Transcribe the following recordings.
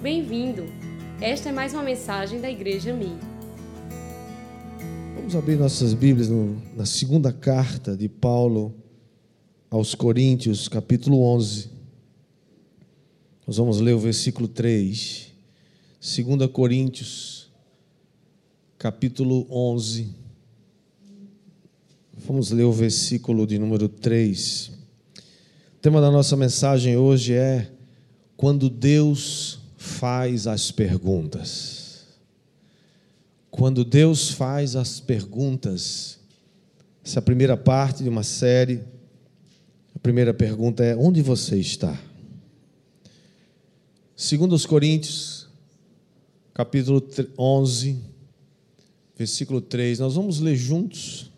Bem-vindo! Esta é mais uma mensagem da Igreja Mi. Vamos abrir nossas Bíblias no, na segunda carta de Paulo aos Coríntios, capítulo 11. Nós vamos ler o versículo 3. 2 Coríntios, capítulo 11. Vamos ler o versículo de número 3. O tema da nossa mensagem hoje é quando Deus faz as perguntas. Quando Deus faz as perguntas. Essa primeira parte de uma série. A primeira pergunta é: onde você está? Segundo os Coríntios, capítulo 11, versículo 3. Nós vamos ler juntos,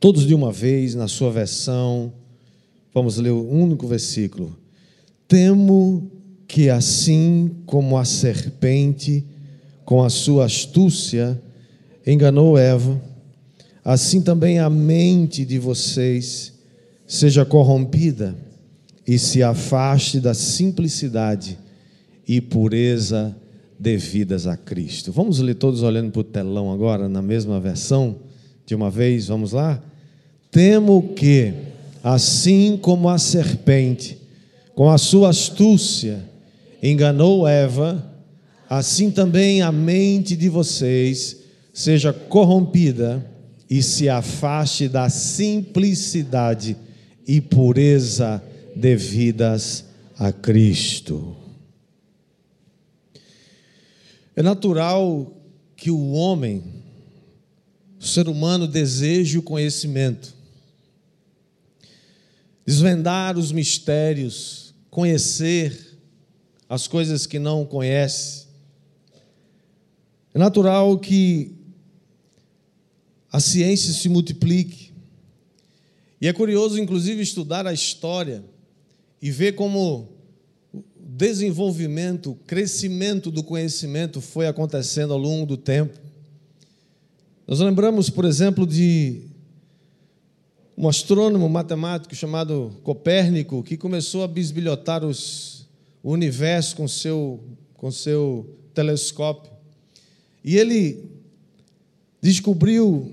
todos de uma vez, na sua versão. Vamos ler o único versículo. Temo que assim como a serpente, com a sua astúcia, enganou Eva, assim também a mente de vocês seja corrompida e se afaste da simplicidade e pureza devidas a Cristo. Vamos ler todos olhando para o telão agora, na mesma versão, de uma vez, vamos lá? Temo que, assim como a serpente, com a sua astúcia, enganou Eva, assim também a mente de vocês seja corrompida e se afaste da simplicidade e pureza devidas a Cristo. É natural que o homem, o ser humano, deseje o conhecimento, desvendar os mistérios, conhecer as coisas que não conhece. É natural que a ciência se multiplique. E é curioso, inclusive, estudar a história e ver como o desenvolvimento, o crescimento do conhecimento foi acontecendo ao longo do tempo. Nós lembramos, por exemplo, de um astrônomo matemático chamado Copérnico, que começou a bisbilhotar os, o universo com seu, com seu telescópio. E ele descobriu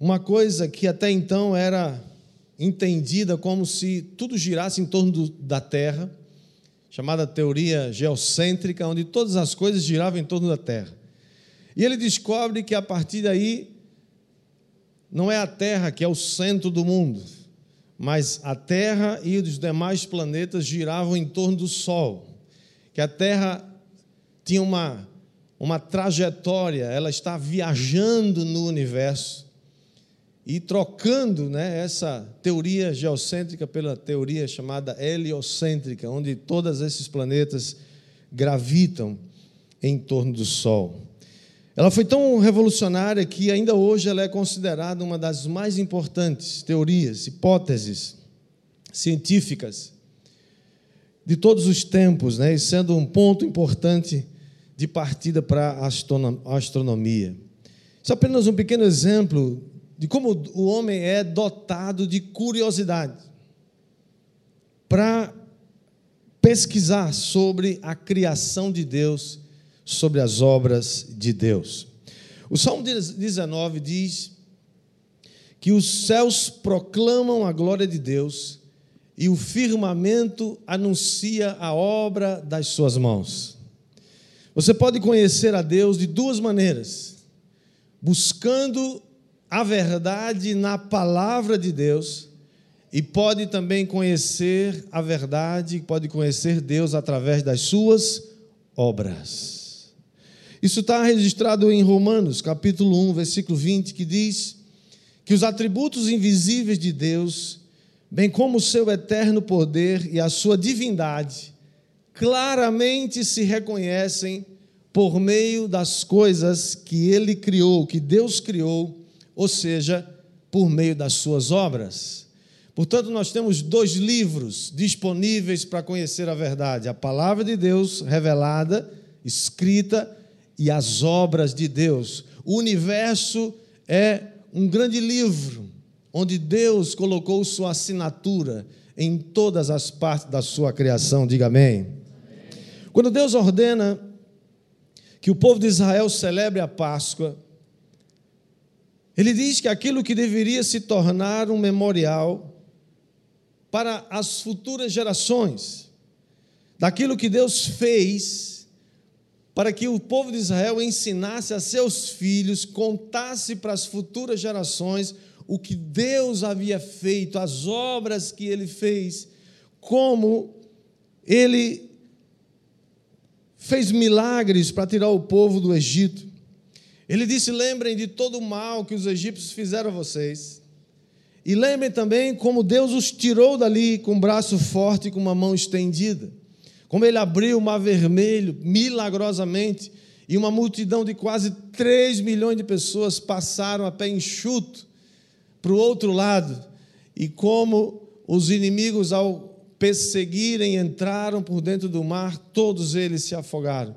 uma coisa que até então era entendida como se tudo girasse em torno do, da Terra, chamada teoria geocêntrica, onde todas as coisas giravam em torno da Terra. E ele descobre que a partir daí não é a Terra que é o centro do mundo, mas a Terra e os demais planetas giravam em torno do Sol. Que a Terra tinha uma, uma trajetória, ela está viajando no universo e trocando né, essa teoria geocêntrica pela teoria chamada heliocêntrica, onde todos esses planetas gravitam em torno do Sol. Ela foi tão revolucionária que ainda hoje ela é considerada uma das mais importantes teorias, hipóteses científicas de todos os tempos, né? e sendo um ponto importante de partida para a astronomia. Isso é apenas um pequeno exemplo de como o homem é dotado de curiosidade para pesquisar sobre a criação de Deus sobre as obras de Deus. O Salmo 19 diz que os céus proclamam a glória de Deus e o firmamento anuncia a obra das suas mãos. Você pode conhecer a Deus de duas maneiras: buscando a verdade na palavra de Deus, e pode também conhecer a verdade, pode conhecer Deus através das suas obras. Isso está registrado em Romanos, capítulo 1, versículo 20, que diz que os atributos invisíveis de Deus, bem como o seu eterno poder e a sua divindade, claramente se reconhecem por meio das coisas que ele criou, que Deus criou, ou seja, por meio das suas obras. Portanto, nós temos dois livros disponíveis para conhecer a verdade: a palavra de Deus revelada, escrita e as obras de Deus. O universo é um grande livro onde Deus colocou sua assinatura em todas as partes da sua criação. Diga amém. Quando Deus ordena que o povo de Israel celebre a Páscoa, ele diz que aquilo que deveria se tornar um memorial para as futuras gerações, daquilo que Deus fez para que o povo de Israel ensinasse a seus filhos, contasse para as futuras gerações o que Deus havia feito, as obras que ele fez, como ele fez milagres para tirar o povo do Egito. Ele disse: Lembrem de todo o mal que os egípcios fizeram a vocês. E lembrem também como Deus os tirou dali com um braço forte e com uma mão estendida. Como ele abriu o mar vermelho milagrosamente e uma multidão de quase 3 milhões de pessoas passaram a pé enxuto para o outro lado. E como os inimigos, ao perseguirem, entraram por dentro do mar, todos eles se afogaram.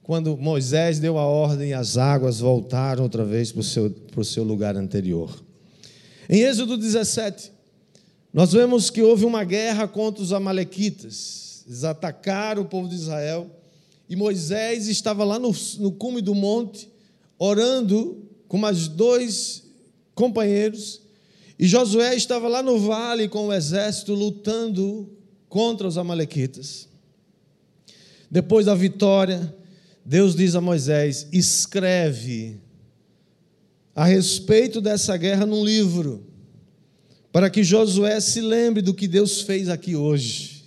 Quando Moisés deu a ordem, as águas voltaram outra vez para o seu, para o seu lugar anterior. Em Êxodo 17, nós vemos que houve uma guerra contra os Amalequitas. Eles atacaram o povo de Israel e Moisés estava lá no, no cume do monte, orando com mais dois companheiros, e Josué estava lá no vale com o exército lutando contra os Amalequitas. Depois da vitória, Deus diz a Moisés: escreve a respeito dessa guerra num livro, para que Josué se lembre do que Deus fez aqui hoje.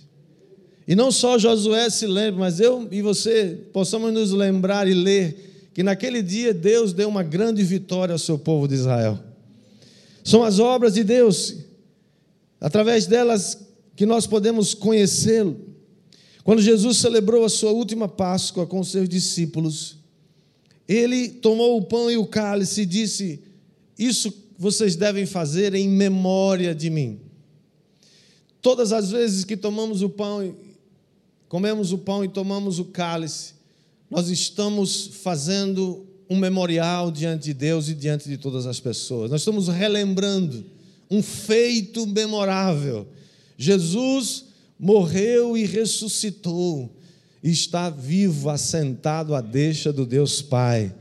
E não só Josué se lembre, mas eu e você possamos nos lembrar e ler que naquele dia Deus deu uma grande vitória ao seu povo de Israel. São as obras de Deus, através delas que nós podemos conhecê-lo. Quando Jesus celebrou a sua última Páscoa com seus discípulos, ele tomou o pão e o cálice e disse: Isso vocês devem fazer em memória de mim. Todas as vezes que tomamos o pão, comemos o pão e tomamos o cálice, nós estamos fazendo um memorial diante de Deus e diante de todas as pessoas. Nós estamos relembrando um feito memorável. Jesus morreu e ressuscitou, e está vivo, assentado à deixa do Deus Pai.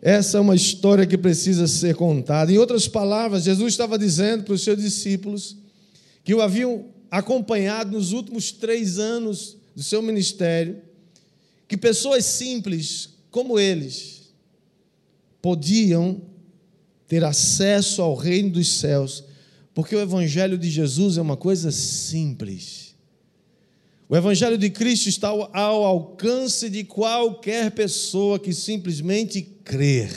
Essa é uma história que precisa ser contada. Em outras palavras, Jesus estava dizendo para os seus discípulos que o haviam acompanhado nos últimos três anos do seu ministério, que pessoas simples como eles, podiam ter acesso ao reino dos céus, porque o Evangelho de Jesus é uma coisa simples. O Evangelho de Cristo está ao, alcance de qualquer pessoa que simplesmente crer.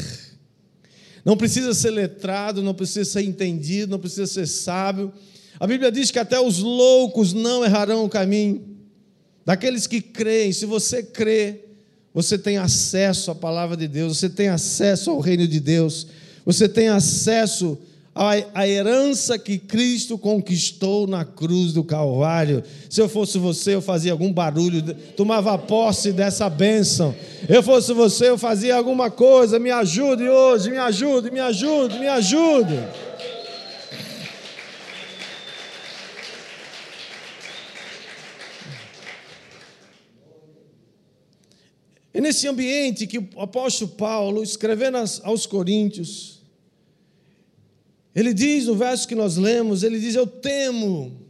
Não precisa ser letrado, não precisa ser entendido, não precisa ser sábio. A Bíblia diz que até os loucos não errarão o caminho. Daqueles que creem, se você crê, você tem acesso à palavra de Deus, você tem acesso ao reino de Deus, você tem acesso à, herança que Cristo conquistou na cruz do Calvário. Se eu fosse você, eu fazia algum barulho, tomava posse dessa bênção. Eu fosse você, eu fazia alguma coisa, me ajude hoje, me ajude, me ajude, me ajude. Nesse ambiente que o apóstolo Paulo, escrevendo aos Coríntios, ele diz no verso que nós lemos: ele diz, Eu temo,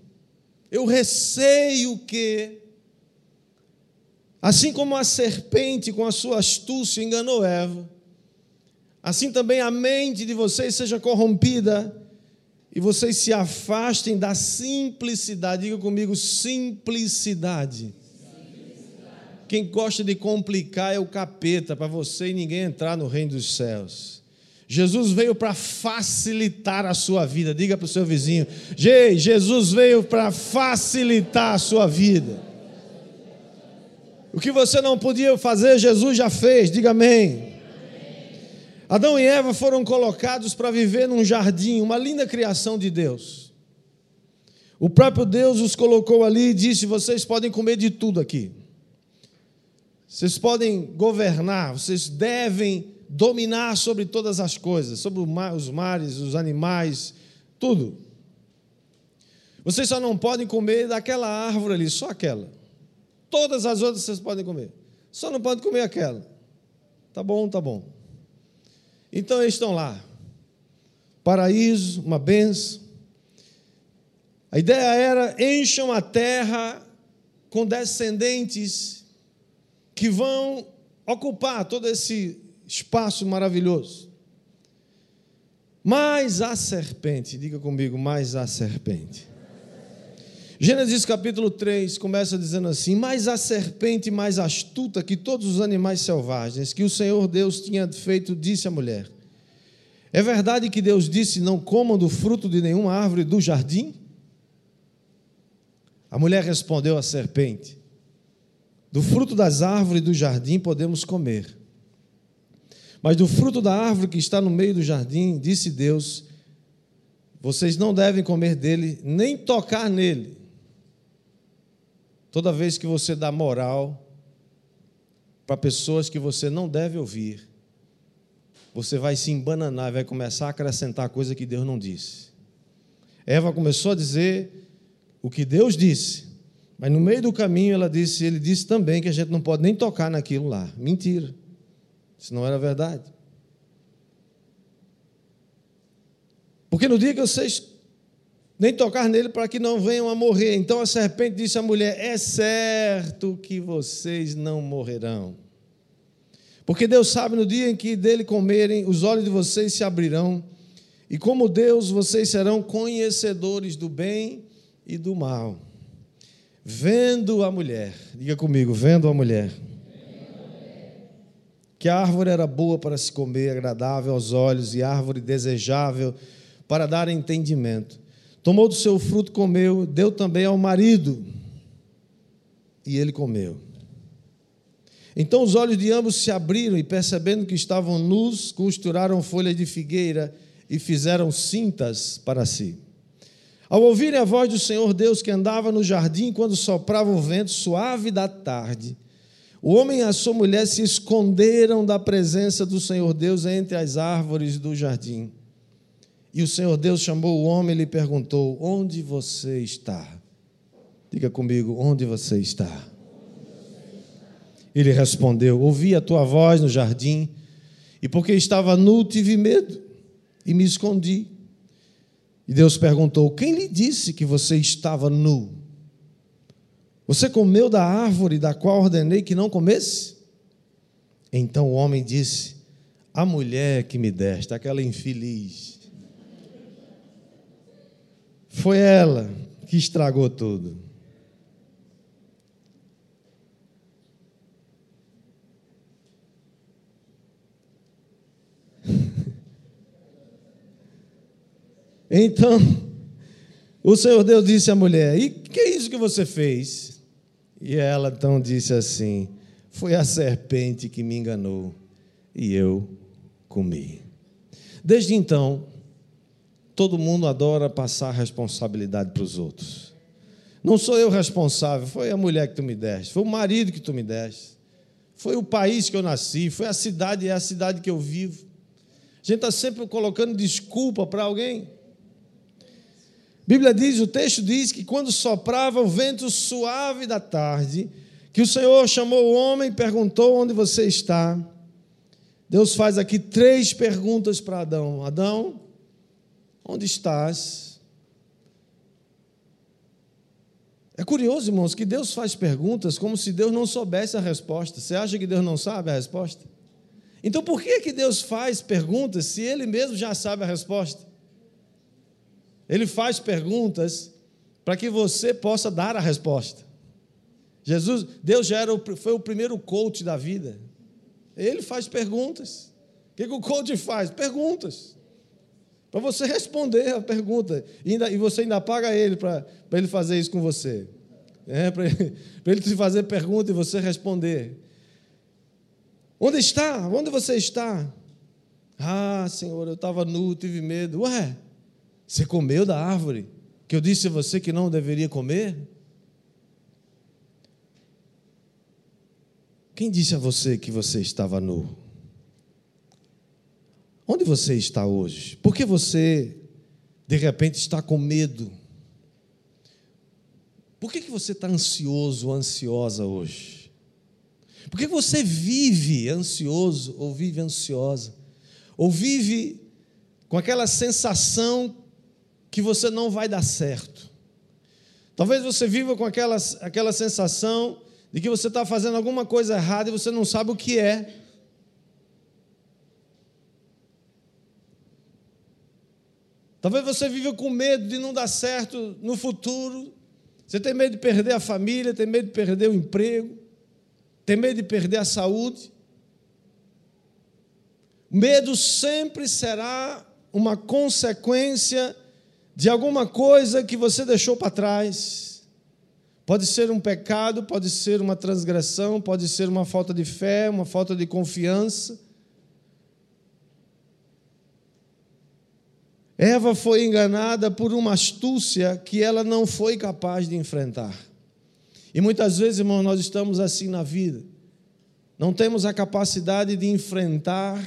eu receio que, assim como a serpente com a sua astúcia enganou Eva, assim também a mente de vocês seja corrompida e vocês se afastem da simplicidade. Diga comigo, simplicidade quem gosta de complicar é o capeta, para você e ninguém entrar no reino dos céus. Jesus veio para facilitar a sua vida. Diga para o seu vizinho: Jesus veio para facilitar a sua vida. O que você não podia fazer, Jesus já fez. Diga amém. Adão e Eva foram colocados para viver num jardim, uma linda criação de Deus. O próprio Deus os colocou ali e disse: Vocês podem comer de tudo aqui. Vocês podem governar, vocês devem dominar sobre todas as coisas, sobre os mares, os animais, tudo. Vocês só não podem comer daquela árvore ali, só aquela. Todas as outras vocês podem comer. Só não pode comer aquela. Tá bom, tá bom. Então eles estão lá. Paraíso, uma benção. A ideia era encham a terra com descendentes que vão ocupar todo esse espaço maravilhoso. Mas a serpente, diga comigo, mais a serpente. Gênesis capítulo 3 começa dizendo assim: Mas a serpente mais astuta que todos os animais selvagens que o Senhor Deus tinha feito, disse à mulher: É verdade que Deus disse: Não comam do fruto de nenhuma árvore do jardim? A mulher respondeu à serpente: Do fruto das árvores do jardim podemos comer. Mas do fruto da árvore que está no meio do jardim, disse Deus: Vocês não devem comer dele, nem tocar nele. Toda vez que você dá moral para pessoas que você não deve ouvir, você vai se embananar vai começar a acrescentar coisa que Deus não disse. Eva começou a dizer o que Deus disse, mas no meio do caminho ela disse, ele disse também que a gente não pode nem tocar naquilo lá. Mentira. Isso não era verdade. Porque no dia que vocês nem tocar nele para que não venham a morrer. Então a serpente disse à mulher: É certo que vocês não morrerão. Porque Deus sabe no dia em que dele comerem, os olhos de vocês se abrirão, e como Deus, vocês serão conhecedores do bem e do mal. Vendo a mulher, diga comigo, vendo a mulher que a árvore era boa para se comer, agradável aos olhos e árvore desejável para dar entendimento. Tomou do seu fruto, comeu, deu também ao marido, e ele comeu. Então os olhos de ambos se abriram e, percebendo que estavam nus, costuraram folhas de figueira e fizeram cintas para si. Ao ouvirem a voz do Senhor Deus que andava no jardim quando soprava o vento suave da tarde, o homem e a sua mulher se esconderam da presença do Senhor Deus entre as árvores do jardim. E o Senhor Deus chamou o homem e lhe perguntou: Onde você está? Diga comigo: Onde você está? Ele respondeu: Ouvi a tua voz no jardim, e porque estava nu, tive medo e me escondi. E Deus perguntou: Quem lhe disse que você estava nu? Você comeu da árvore da qual ordenei que não comesse? Então o homem disse: A mulher que me deste, aquela infeliz, foi ela que estragou tudo. Então, o Senhor Deus disse à mulher: E que é isso que você fez? E ela então disse assim: Foi a serpente que me enganou e eu comi. Desde então, todo mundo adora passar responsabilidade para os outros. Não sou eu responsável, foi a mulher que tu me deste, foi o marido que tu me deste, foi o país que eu nasci, foi a cidade, é a cidade que eu vivo. A gente está sempre colocando desculpa para alguém. Bíblia diz, o texto diz que quando soprava o vento suave da tarde, que o Senhor chamou o homem e perguntou onde você está. Deus faz aqui três perguntas para Adão: Adão, onde estás? É curioso, irmãos, que Deus faz perguntas como se Deus não soubesse a resposta. Você acha que Deus não sabe a resposta? Então por que, que Deus faz perguntas se Ele mesmo já sabe a resposta? Ele faz perguntas para que você possa dar a resposta. Jesus, Deus já era o, foi o primeiro coach da vida. Ele faz perguntas. O que, que o coach faz? Perguntas. Para você responder a pergunta. E, ainda, e você ainda paga ele para ele fazer isso com você. É, para ele, ele te fazer pergunta e você responder. Onde está? Onde você está? Ah, Senhor, eu estava nu, tive medo. Ué, você comeu da árvore que eu disse a você que não deveria comer? Quem disse a você que você estava nu? Onde você está hoje? Por que você, de repente, está com medo? Por que, que você está ansioso ou ansiosa hoje? Por que você vive ansioso ou vive ansiosa? Ou vive com aquela sensação que você não vai dar certo? Talvez você viva com aquela, aquela sensação de que você está fazendo alguma coisa errada e você não sabe o que é. Talvez você viva com medo de não dar certo no futuro. Você tem medo de perder a família, tem medo de perder o emprego, tem medo de perder a saúde. Medo sempre será uma consequência de alguma coisa que você deixou para trás. Pode ser um pecado, pode ser uma transgressão, pode ser uma falta de fé, uma falta de confiança. Eva foi enganada por uma astúcia que ela não foi capaz de enfrentar. E muitas vezes, irmãos, nós estamos assim na vida. Não temos a capacidade de enfrentar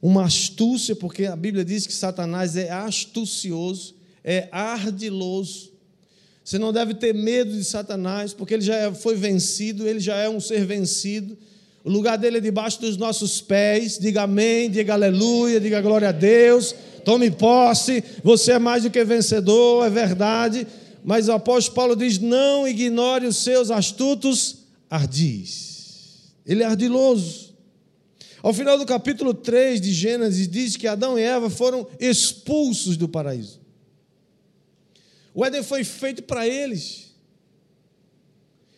uma astúcia, porque a Bíblia diz que Satanás é astucioso, é ardiloso. Você não deve ter medo de Satanás, porque ele já foi vencido, ele já é um ser vencido. O lugar dele é debaixo dos nossos pés. Diga amém, diga aleluia, diga glória a Deus. Tome posse, você é mais do que vencedor, é verdade. Mas o apóstolo Paulo diz: não ignore os seus astutos ardis. Ele é ardiloso. Ao final do capítulo 3 de Gênesis, diz que Adão e Eva foram expulsos do paraíso. O Éden foi feito para eles.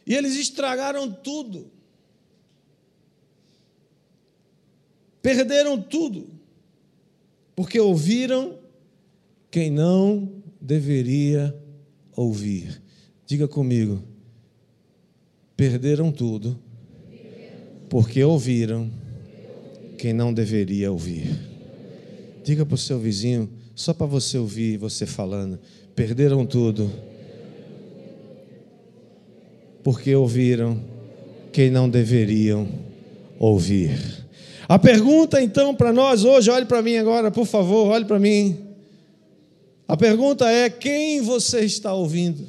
E eles estragaram tudo. Perderam tudo porque ouviram quem não deveria ouvir. Diga comigo, perderam tudo, porque ouviram quem não deveria ouvir. Diga para o seu vizinho, só para você ouvir você falando, perderam tudo, porque ouviram quem não deveriam ouvir. A pergunta então para nós hoje, olhe para mim agora, por favor, olhe para mim. A pergunta é: quem você está ouvindo?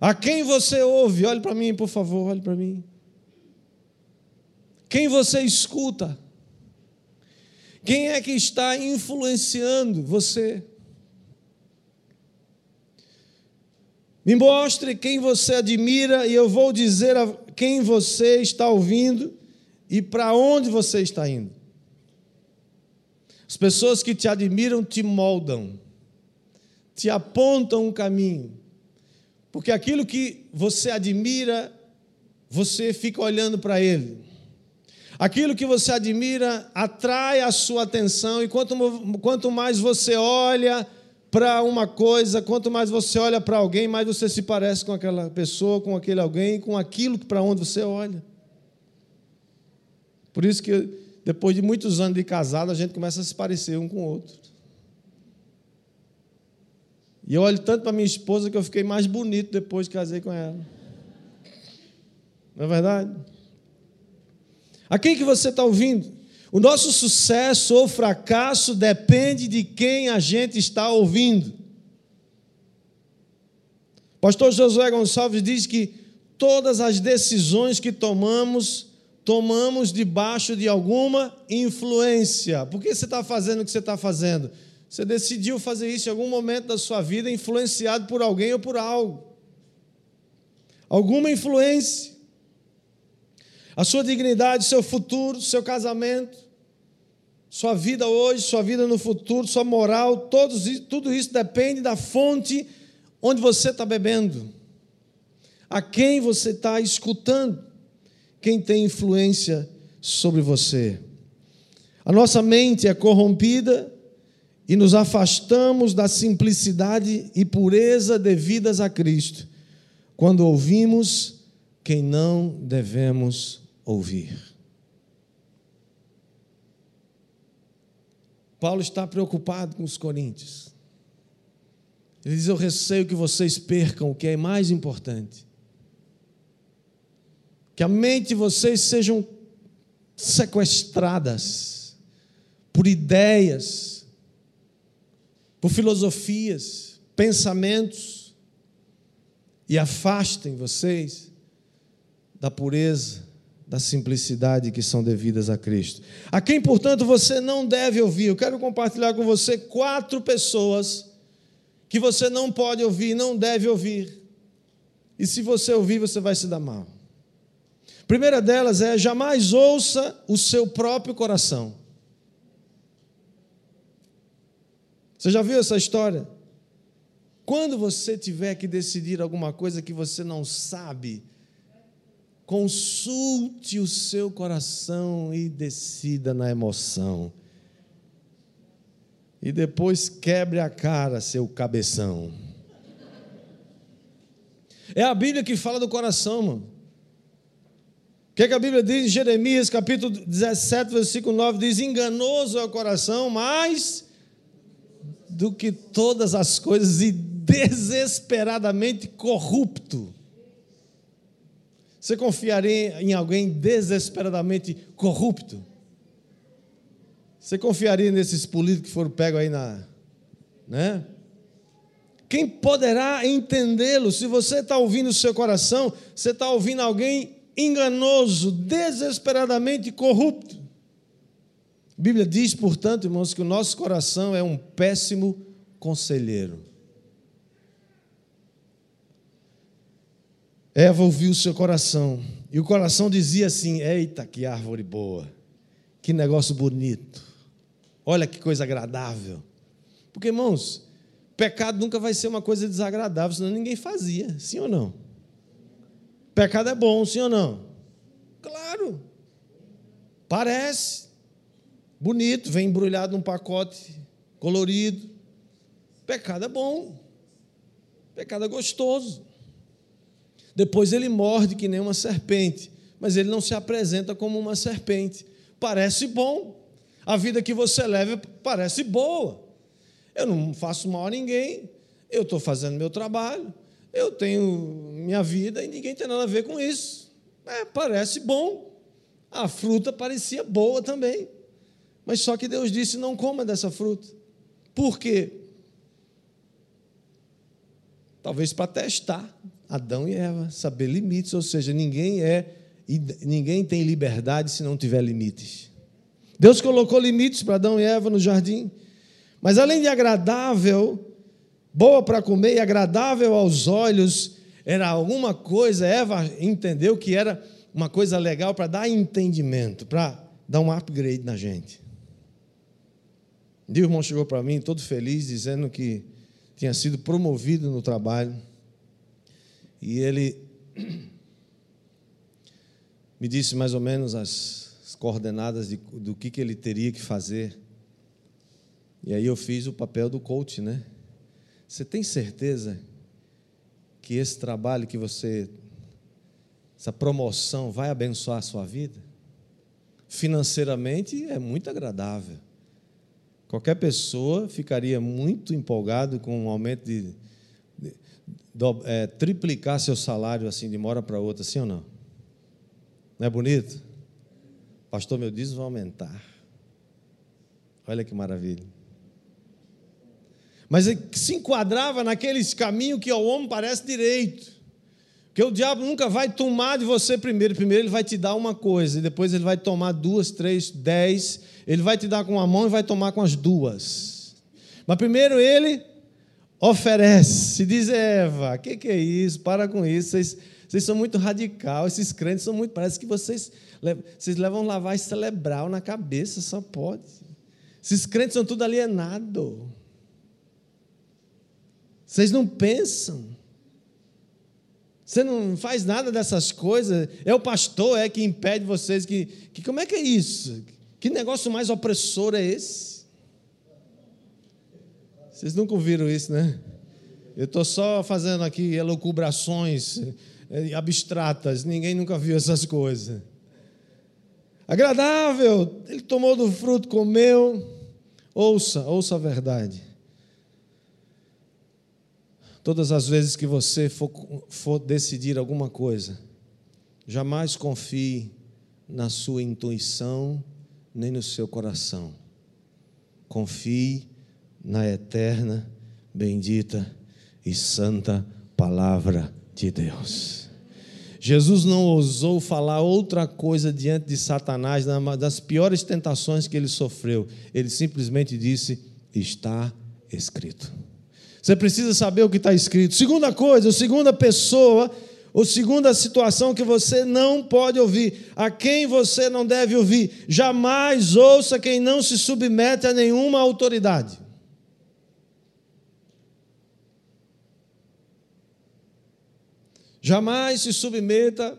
A quem você ouve? Olhe para mim, por favor, olhe para mim. Quem você escuta? Quem é que está influenciando você? Me mostre quem você admira e eu vou dizer a quem você está ouvindo e para onde você está indo. As pessoas que te admiram te moldam, te apontam um caminho, porque aquilo que você admira, você fica olhando para ele. Aquilo que você admira atrai a sua atenção, e quanto, quanto mais você olha para uma coisa, quanto mais você olha para alguém, mais você se parece com aquela pessoa, com aquele alguém, com aquilo para onde você olha. Por isso que depois de muitos anos de casado, a gente começa a se parecer um com o outro. E eu olho tanto para minha esposa que eu fiquei mais bonito depois que casei com ela. Não é verdade? A quem que você está ouvindo? O nosso sucesso ou fracasso depende de quem a gente está ouvindo. Pastor Josué Gonçalves diz que todas as decisões que tomamos tomamos debaixo de alguma influência. Por que você está fazendo o que você está fazendo? Você decidiu fazer isso em algum momento da sua vida, influenciado por alguém ou por algo. Alguma influência. A sua dignidade, seu futuro, seu casamento, sua vida hoje, sua vida no futuro, sua moral, todos, tudo isso depende da fonte onde você está bebendo, a quem você está escutando quem tem influência sobre você. A nossa mente é corrompida e nos afastamos da simplicidade e pureza devidas a Cristo quando ouvimos quem não devemos ouvir. Paulo está preocupado com os coríntios. Ele diz: Eu receio que vocês percam o que é mais importante que a mente de vocês sejam sequestradas por ideias, por filosofias, pensamentos e afastem vocês da pureza, da simplicidade que são devidas a Cristo. A quem, portanto, você não deve ouvir. Eu quero compartilhar com você quatro pessoas que você não pode ouvir, não deve ouvir. E se você ouvir, você vai se dar mal. A primeira delas é: jamais ouça o seu próprio coração. Você já viu essa história? Quando você tiver que decidir alguma coisa que você não sabe, consulte o seu coração e decida na emoção. E depois quebre a cara, seu cabeção. É a Bíblia que fala do coração, mano. O que, é que a Bíblia diz em Jeremias, capítulo 17, versículo 9? Diz: Enganoso é o coração, mais do que todas as coisas, e desesperadamente corrupto. Você confiaria em alguém desesperadamente corrupto? Você confiaria nesses políticos que foram pegos aí na. Né? Quem poderá entendê-lo? Se você está ouvindo o seu coração, você está ouvindo alguém enganoso, desesperadamente corrupto. A Bíblia diz, portanto, irmãos, que o nosso coração é um péssimo conselheiro. Eva ouviu o seu coração, e o coração dizia assim: Eita, que árvore boa, que negócio bonito, olha que coisa agradável. Porque, irmãos, pecado nunca vai ser uma coisa desagradável, senão ninguém fazia, sim ou não? Pecado é bom, sim ou não? Claro, parece bonito, vem embrulhado num pacote colorido. Pecado é bom, pecado é gostoso. Depois ele morde que nem uma serpente, mas ele não se apresenta como uma serpente. Parece bom. A vida que você leva parece boa. Eu não faço mal a ninguém. Eu estou fazendo meu trabalho. Eu tenho minha vida e ninguém tem nada a ver com isso. É, parece bom. A fruta parecia boa também. Mas só que Deus disse: não coma dessa fruta. Por quê? Talvez para testar. Adão e Eva, saber limites, ou seja, ninguém é ninguém tem liberdade se não tiver limites. Deus colocou limites para Adão e Eva no jardim, mas além de agradável, boa para comer e agradável aos olhos, era alguma coisa, Eva entendeu que era uma coisa legal para dar entendimento, para dar um upgrade na gente. Um dia o irmão chegou para mim todo feliz, dizendo que tinha sido promovido no trabalho. E ele me disse mais ou menos as coordenadas de, do que, que ele teria que fazer. E aí eu fiz o papel do coach, né? Você tem certeza que esse trabalho que você, essa promoção vai abençoar a sua vida? Financeiramente é muito agradável. Qualquer pessoa ficaria muito empolgado com um aumento de do, é, triplicar seu salário assim de uma hora para outra, sim ou não? Não é bonito? Pastor, meu dízimo vai aumentar. Olha que maravilha. Mas se enquadrava naqueles caminhos que ao homem parece direito. Porque o diabo nunca vai tomar de você primeiro. Primeiro ele vai te dar uma coisa, e depois ele vai tomar duas, três, dez. Ele vai te dar com uma mão e vai tomar com as duas. Mas primeiro ele oferece. Diz Eva, o que, que, é isso? Para com isso. Vocês, vocês são muito radical. Esses crentes são muito. Parece que vocês, vocês levam lavagem cerebral na cabeça, só pode. Esses crentes são tudo alienado. Vocês não pensam. Você não faz nada dessas coisas. É o pastor é que impede vocês que, que como é que é isso? Que negócio mais opressor é esse? Vocês nunca ouviram isso, né? Eu estou só fazendo aqui elucubrações eh, abstratas, ninguém nunca viu essas coisas. Agradável, ele tomou do fruto, comeu. Ouça, ouça a verdade. Todas as vezes que você for, for decidir alguma coisa, jamais confie na sua intuição nem no seu coração. Confie na eterna, bendita e santa palavra de Deus. Jesus não ousou falar outra coisa diante de Satanás, das piores tentações que ele sofreu. Ele simplesmente disse: Está escrito. Você precisa saber o que está escrito. Segunda coisa, segunda pessoa, ou segunda situação que você não pode ouvir, a quem você não deve ouvir. Jamais ouça quem não se submete a nenhuma autoridade. Jamais se submeta,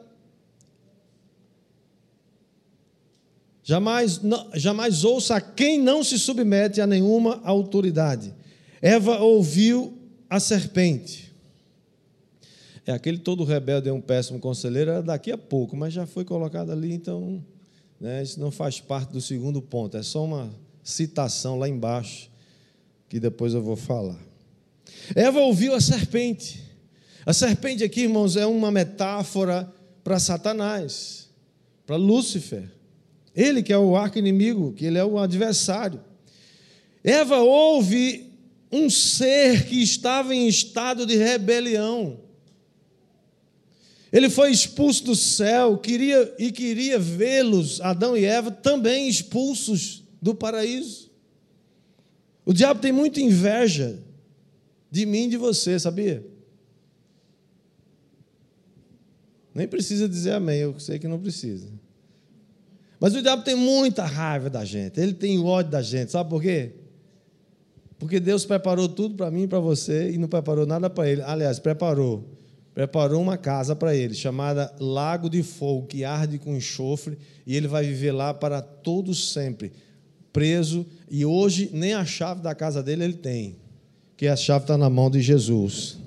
jamais, não, jamais ouça a quem não se submete a nenhuma autoridade. Eva ouviu a serpente. É aquele todo rebelde é um péssimo conselheiro, era daqui a pouco, mas já foi colocado ali, então né, isso não faz parte do segundo ponto, é só uma citação lá embaixo, que depois eu vou falar. Eva ouviu a serpente. A serpente aqui, irmãos, é uma metáfora para Satanás, para Lúcifer. Ele que é o arco-inimigo, que ele é o adversário. Eva ouve um ser que estava em estado de rebelião. Ele foi expulso do céu queria, e queria vê-los, Adão e Eva, também expulsos do paraíso. O diabo tem muita inveja de mim e de você, sabia? Nem precisa dizer amém, eu sei que não precisa. Mas o diabo tem muita raiva da gente, ele tem ódio da gente, sabe por quê? Porque Deus preparou tudo para mim e para você e não preparou nada para ele. Aliás, preparou. Preparou uma casa para ele, chamada Lago de Fogo, que arde com enxofre, e ele vai viver lá para todos sempre, preso. E hoje nem a chave da casa dele ele tem, que a chave está na mão de Jesus.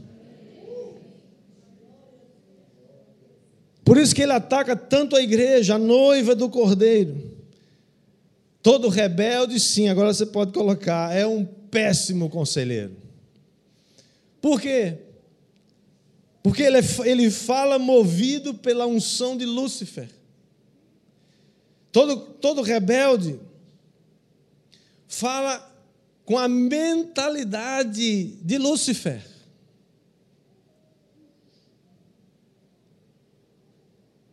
Por isso que ele ataca tanto a igreja, a noiva do cordeiro. Todo rebelde, sim, agora você pode colocar, é um péssimo conselheiro. Por quê? Porque ele, é ele fala movido pela unção de Lúcifer. Todo, todo rebelde fala com a mentalidade de Lúcifer.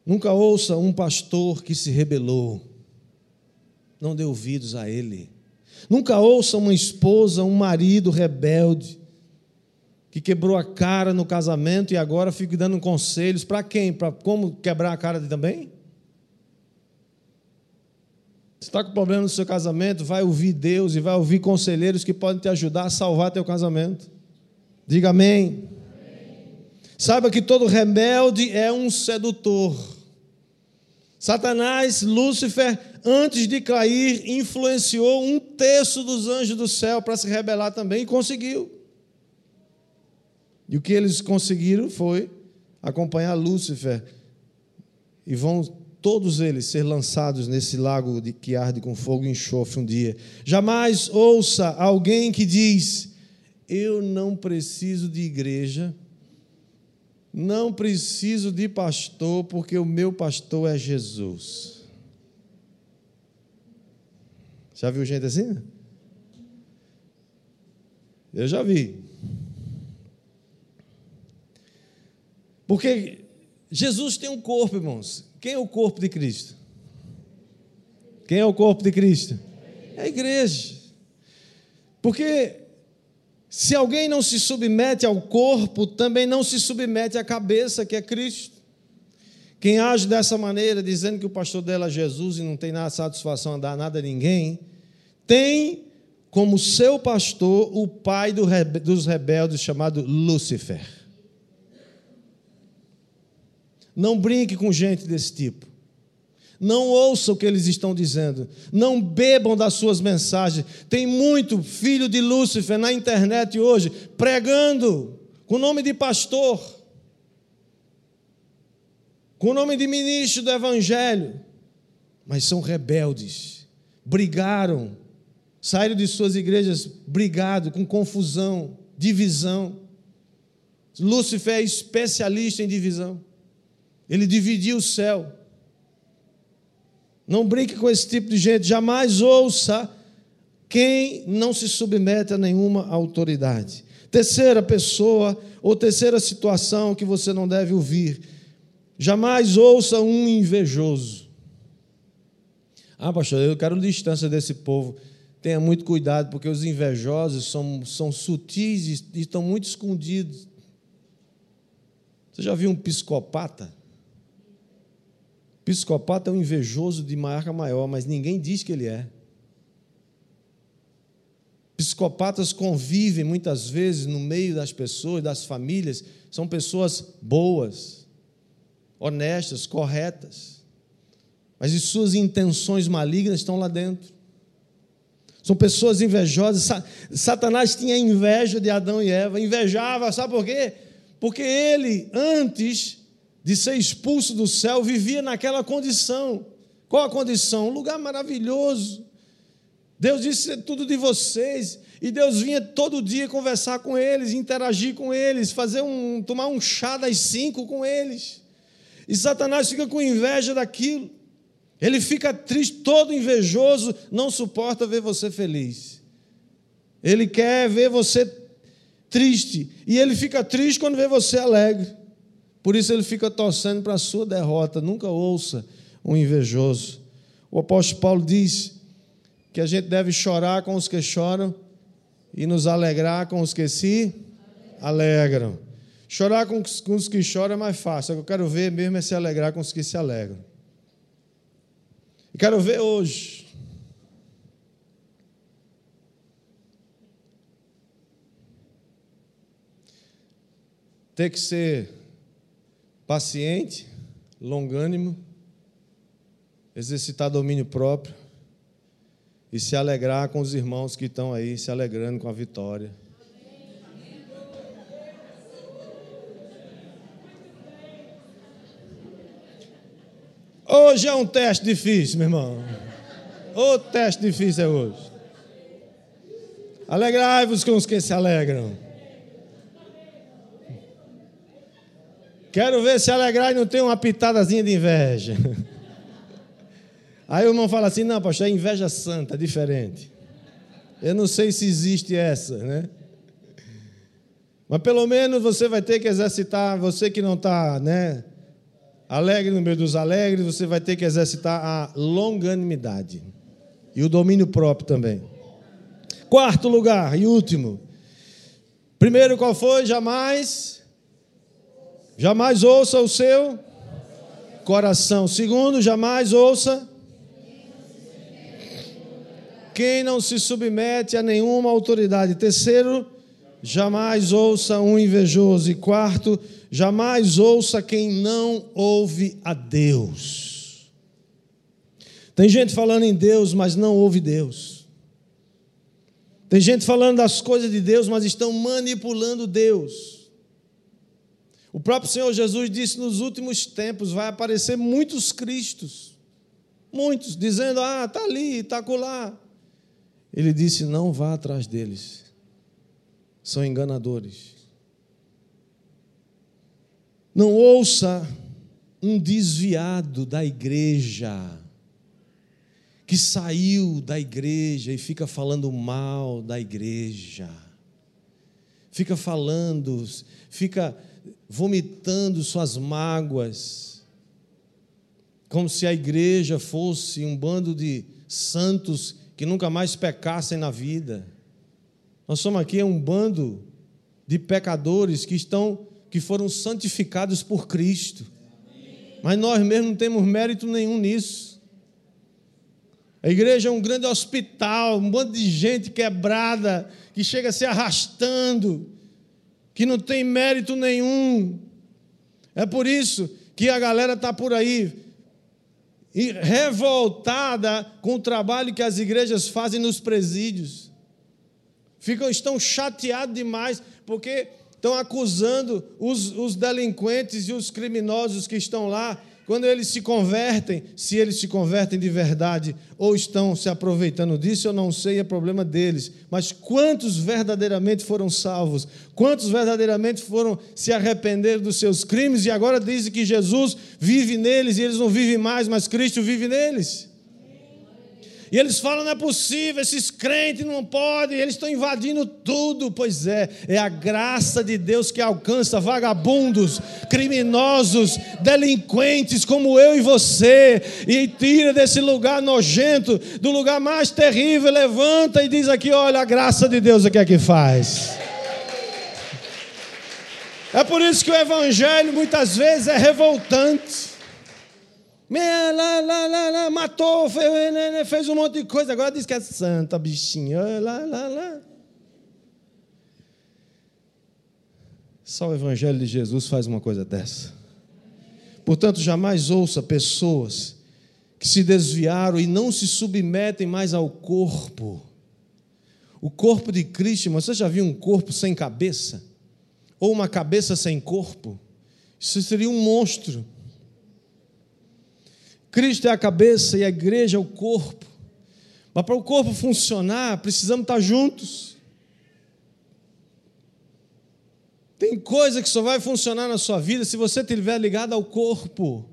Nunca ouça um pastor que se rebelou. Não dê ouvidos a ele. Nunca ouça uma esposa, um marido rebelde que quebrou a cara no casamento e agora fica dando conselhos para quem? Para como quebrar a cara também? Você está com problema no seu casamento, vai ouvir Deus e vai ouvir conselheiros que podem te ajudar a salvar teu casamento. Diga amém. amém. Saiba que todo rebelde é um sedutor. Satanás, Lúcifer, antes de cair, influenciou um terço dos anjos do céu para se rebelar também e conseguiu. E o que eles conseguiram foi acompanhar Lúcifer. E vão todos eles ser lançados nesse lago de, que arde com fogo e enxofre um dia. Jamais ouça alguém que diz: Eu não preciso de igreja não preciso de pastor, porque o meu pastor é Jesus. Já viu gente assim? Eu já vi. Porque Jesus tem um corpo, irmãos. Quem é o corpo de Cristo? Quem é o corpo de Cristo? É a igreja. Porque se alguém não se submete ao corpo, também não se submete à cabeça, que é Cristo. Quem age dessa maneira, dizendo que o pastor dela é Jesus e não tem nada satisfação a dar nada a ninguém, tem como seu pastor o pai dos rebeldes chamado Lúcifer. Não brinque com gente desse tipo. Não ouça o que eles estão dizendo. Não bebam das suas mensagens. Tem muito filho de Lúcifer na internet hoje pregando com o nome de pastor, com o nome de ministro do evangelho, mas são rebeldes. Brigaram, saíram de suas igrejas brigado, com confusão, divisão. Lúcifer é especialista em divisão. Ele dividiu o céu. Não brinque com esse tipo de gente, jamais ouça quem não se submete a nenhuma autoridade. Terceira pessoa ou terceira situação que você não deve ouvir. Jamais ouça um invejoso. Ah, pastor, eu quero distância desse povo. Tenha muito cuidado, porque os invejosos são, são sutis e estão muito escondidos. Você já viu um psicopata? Psicopata é um invejoso de marca maior, mas ninguém diz que ele é. Psicopatas convivem muitas vezes no meio das pessoas, das famílias, são pessoas boas, honestas, corretas, mas as suas intenções malignas estão lá dentro. São pessoas invejosas. Satanás tinha inveja de Adão e Eva, invejava, sabe por quê? Porque ele, antes de ser expulso do céu, vivia naquela condição. Qual a condição? Um lugar maravilhoso, Deus disse tudo de vocês. E Deus vinha todo dia conversar com eles, interagir com eles, fazer um, tomar um chá das cinco com eles. E Satanás fica com inveja daquilo. Ele fica triste, todo invejoso, não suporta ver você feliz. Ele quer ver você triste. E ele fica triste quando vê você alegre. Por isso ele fica torcendo para a sua derrota. Nunca ouça um invejoso. O apóstolo Paulo diz que a gente deve chorar com os que choram e nos alegrar com os que se alegram. Chorar com os que choram é mais fácil. O que eu quero ver mesmo é se alegrar com os que se alegram. E quero ver hoje. Ter que ser paciente, longânimo, exercitar domínio próprio e se alegrar com os irmãos que estão aí se alegrando com a vitória. Hoje é um teste difícil, meu irmão. O teste difícil é hoje. Alegrai-vos com os que se alegram. Quero ver se alegrar e não tem uma pitadazinha de inveja. Aí o irmão fala assim: não, pastor, é inveja santa, é diferente. Eu não sei se existe essa, né? Mas pelo menos você vai ter que exercitar, você que não está, né? Alegre no meio dos alegres, você vai ter que exercitar a longanimidade e o domínio próprio também. Quarto lugar e último. Primeiro, qual foi? Jamais, jamais ouça o seu coração. Segundo, jamais ouça quem não se submete a nenhuma autoridade. Terceiro, jamais ouça um invejoso. E quarto, jamais ouça quem não ouve a Deus. Tem gente falando em Deus, mas não ouve Deus. Tem gente falando das coisas de Deus, mas estão manipulando Deus. O próprio Senhor Jesus disse: nos últimos tempos vai aparecer muitos cristos, muitos, dizendo: ah, está ali, está acolá. Ele disse: Não vá atrás deles, são enganadores. Não ouça um desviado da igreja, que saiu da igreja e fica falando mal da igreja, fica falando, fica vomitando suas mágoas, como se a igreja fosse um bando de santos que nunca mais pecassem na vida. Nós somos aqui um bando de pecadores que estão que foram santificados por Cristo. Mas nós mesmos não temos mérito nenhum nisso. A igreja é um grande hospital, um bando de gente quebrada, que chega se arrastando, que não tem mérito nenhum. É por isso que a galera está por aí revoltada com o trabalho que as igrejas fazem nos presídios. Ficam, estão chateados demais porque estão acusando os, os delinquentes e os criminosos que estão lá quando eles se convertem, se eles se convertem de verdade ou estão se aproveitando disso, eu não sei, é problema deles. Mas quantos verdadeiramente foram salvos? Quantos verdadeiramente foram se arrepender dos seus crimes e agora dizem que Jesus vive neles e eles não vivem mais, mas Cristo vive neles? E eles falam: não é possível, esses crentes não podem, eles estão invadindo tudo. Pois é, é a graça de Deus que alcança vagabundos, criminosos, delinquentes como eu e você, e tira desse lugar nojento, do lugar mais terrível, levanta e diz aqui: olha, a graça de Deus é que é que faz. É por isso que o Evangelho muitas vezes é revoltante. Lá, lá, lá, lá, matou, fez, né, né, fez um monte de coisa, agora diz que é santa, bichinha. Lá, lá, lá. Só o Evangelho de Jesus faz uma coisa dessa. Portanto, jamais ouça pessoas que se desviaram e não se submetem mais ao corpo. O corpo de Cristo, você já viu um corpo sem cabeça? Ou uma cabeça sem corpo? Isso seria um monstro. Cristo é a cabeça e a igreja é o corpo. Mas para o corpo funcionar, precisamos estar juntos. Tem coisa que só vai funcionar na sua vida se você estiver ligado ao corpo.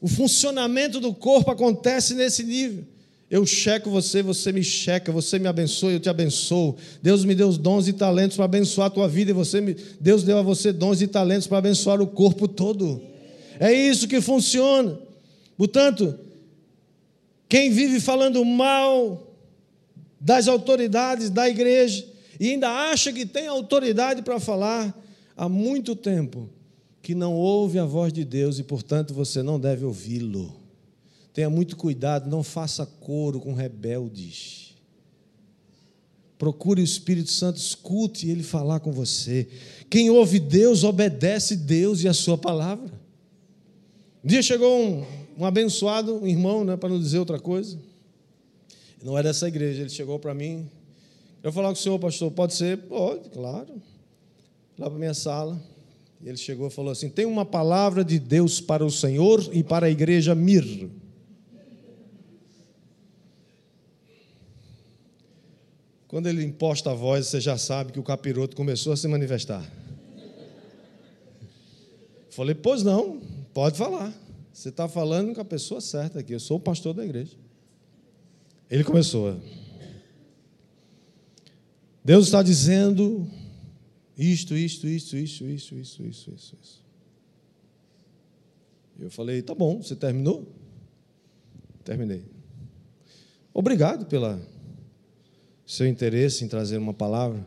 O funcionamento do corpo acontece nesse nível. Eu checo você, você me checa, você me abençoa, eu te abençoo. Deus me deu dons e talentos para abençoar a tua vida e você me, Deus deu a você dons e talentos para abençoar o corpo todo. É isso que funciona. Portanto, quem vive falando mal das autoridades da igreja e ainda acha que tem autoridade para falar, há muito tempo que não ouve a voz de Deus e, portanto, você não deve ouvi-lo. Tenha muito cuidado, não faça coro com rebeldes. Procure o Espírito Santo, escute ele falar com você. Quem ouve Deus, obedece Deus e a sua palavra. Um dia chegou um, um abençoado, um irmão, né, para não dizer outra coisa. Não é dessa igreja, ele chegou para mim. Eu falar com o senhor, pastor, pode ser? Pode, claro. Lá para minha sala. Ele chegou e falou assim: tem uma palavra de Deus para o Senhor e para a igreja Mir. Quando ele imposta a voz, você já sabe que o capiroto começou a se manifestar. Falei, pois não, Pode falar. Você está falando com a pessoa certa aqui. Eu sou o pastor da igreja. Ele começou. Deus está dizendo isto, isto, isto, isto, isto, isto, isto, isto, isso. Eu falei, tá bom, você terminou? Terminei. Obrigado pelo seu interesse em trazer uma palavra.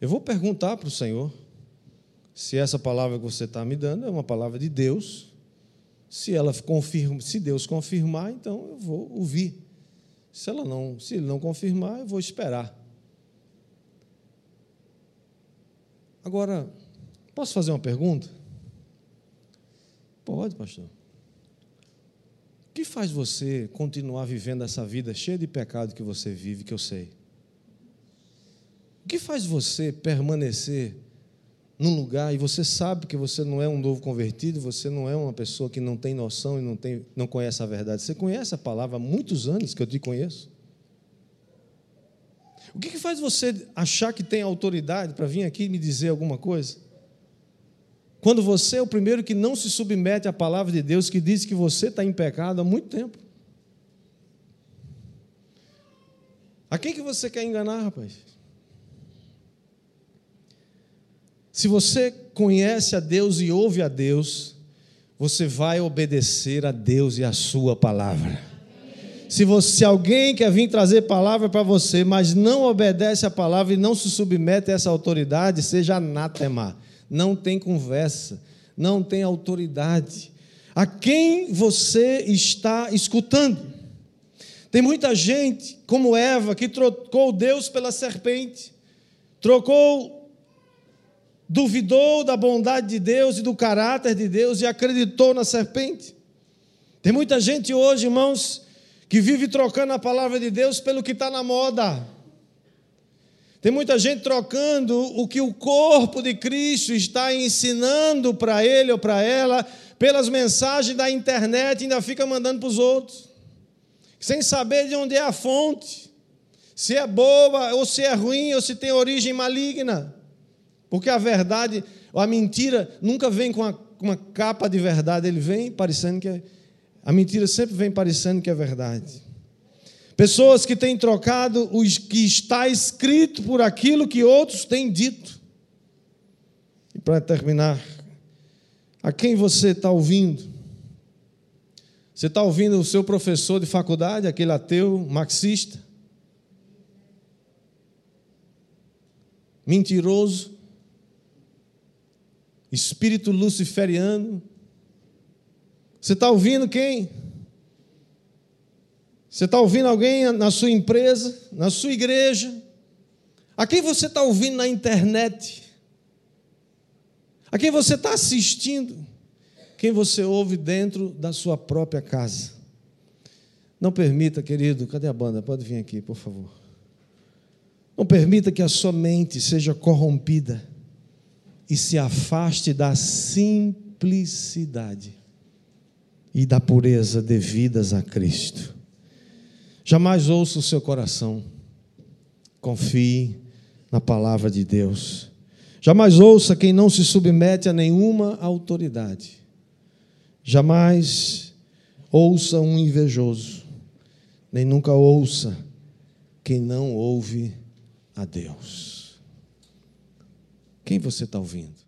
Eu vou perguntar para o Senhor se essa palavra que você está me dando é uma palavra de Deus se ela confirma, se Deus confirmar, então eu vou ouvir. Se ela não, se ele não confirmar, eu vou esperar. Agora, posso fazer uma pergunta? Pode, pastor. O que faz você continuar vivendo essa vida cheia de pecado que você vive, que eu sei? O que faz você permanecer num lugar e você sabe que você não é um novo convertido, você não é uma pessoa que não tem noção e não, tem, não conhece a verdade. Você conhece a palavra há muitos anos que eu te conheço. O que, que faz você achar que tem autoridade para vir aqui e me dizer alguma coisa? Quando você é o primeiro que não se submete à palavra de Deus, que diz que você está em pecado há muito tempo. A quem que você quer enganar, rapaz? Se você conhece a Deus e ouve a Deus, você vai obedecer a Deus e a sua palavra. Se, você, se alguém quer vir trazer palavra para você, mas não obedece a palavra e não se submete a essa autoridade, seja anátema. Não tem conversa, não tem autoridade. A quem você está escutando? Tem muita gente, como Eva, que trocou Deus pela serpente, trocou duvidou da bondade de Deus e do caráter de Deus e acreditou na serpente. Tem muita gente hoje, irmãos, que vive trocando a palavra de Deus pelo que está na moda. Tem muita gente trocando o que o corpo de Cristo está ensinando para ele ou para ela pelas mensagens da internet e ainda fica mandando para os outros, sem saber de onde é a fonte, se é boa ou se é ruim ou se tem origem maligna. Porque a verdade, a mentira, nunca vem com uma, uma capa de verdade, ele vem parecendo que é, A mentira sempre vem parecendo que é verdade. Pessoas que têm trocado o que está escrito por aquilo que outros têm dito. E para terminar, a quem você está ouvindo? Você está ouvindo o seu professor de faculdade, aquele ateu marxista? Mentiroso? Espírito luciferiano? Você está ouvindo quem? Você está ouvindo alguém na sua empresa, na sua igreja? A quem você está ouvindo na internet? A quem você está assistindo? Quem você ouve dentro da sua própria casa? Não permita, querido, cadê a banda? Pode vir aqui, por favor. Não permita que a sua mente seja corrompida e se afaste da simplicidade e da pureza devidas a Cristo. Jamais ouça o seu coração. Confie na palavra de Deus. Jamais ouça quem não se submete a nenhuma autoridade. Jamais ouça um invejoso, nem nunca ouça quem não ouve a Deus. Quem você está ouvindo?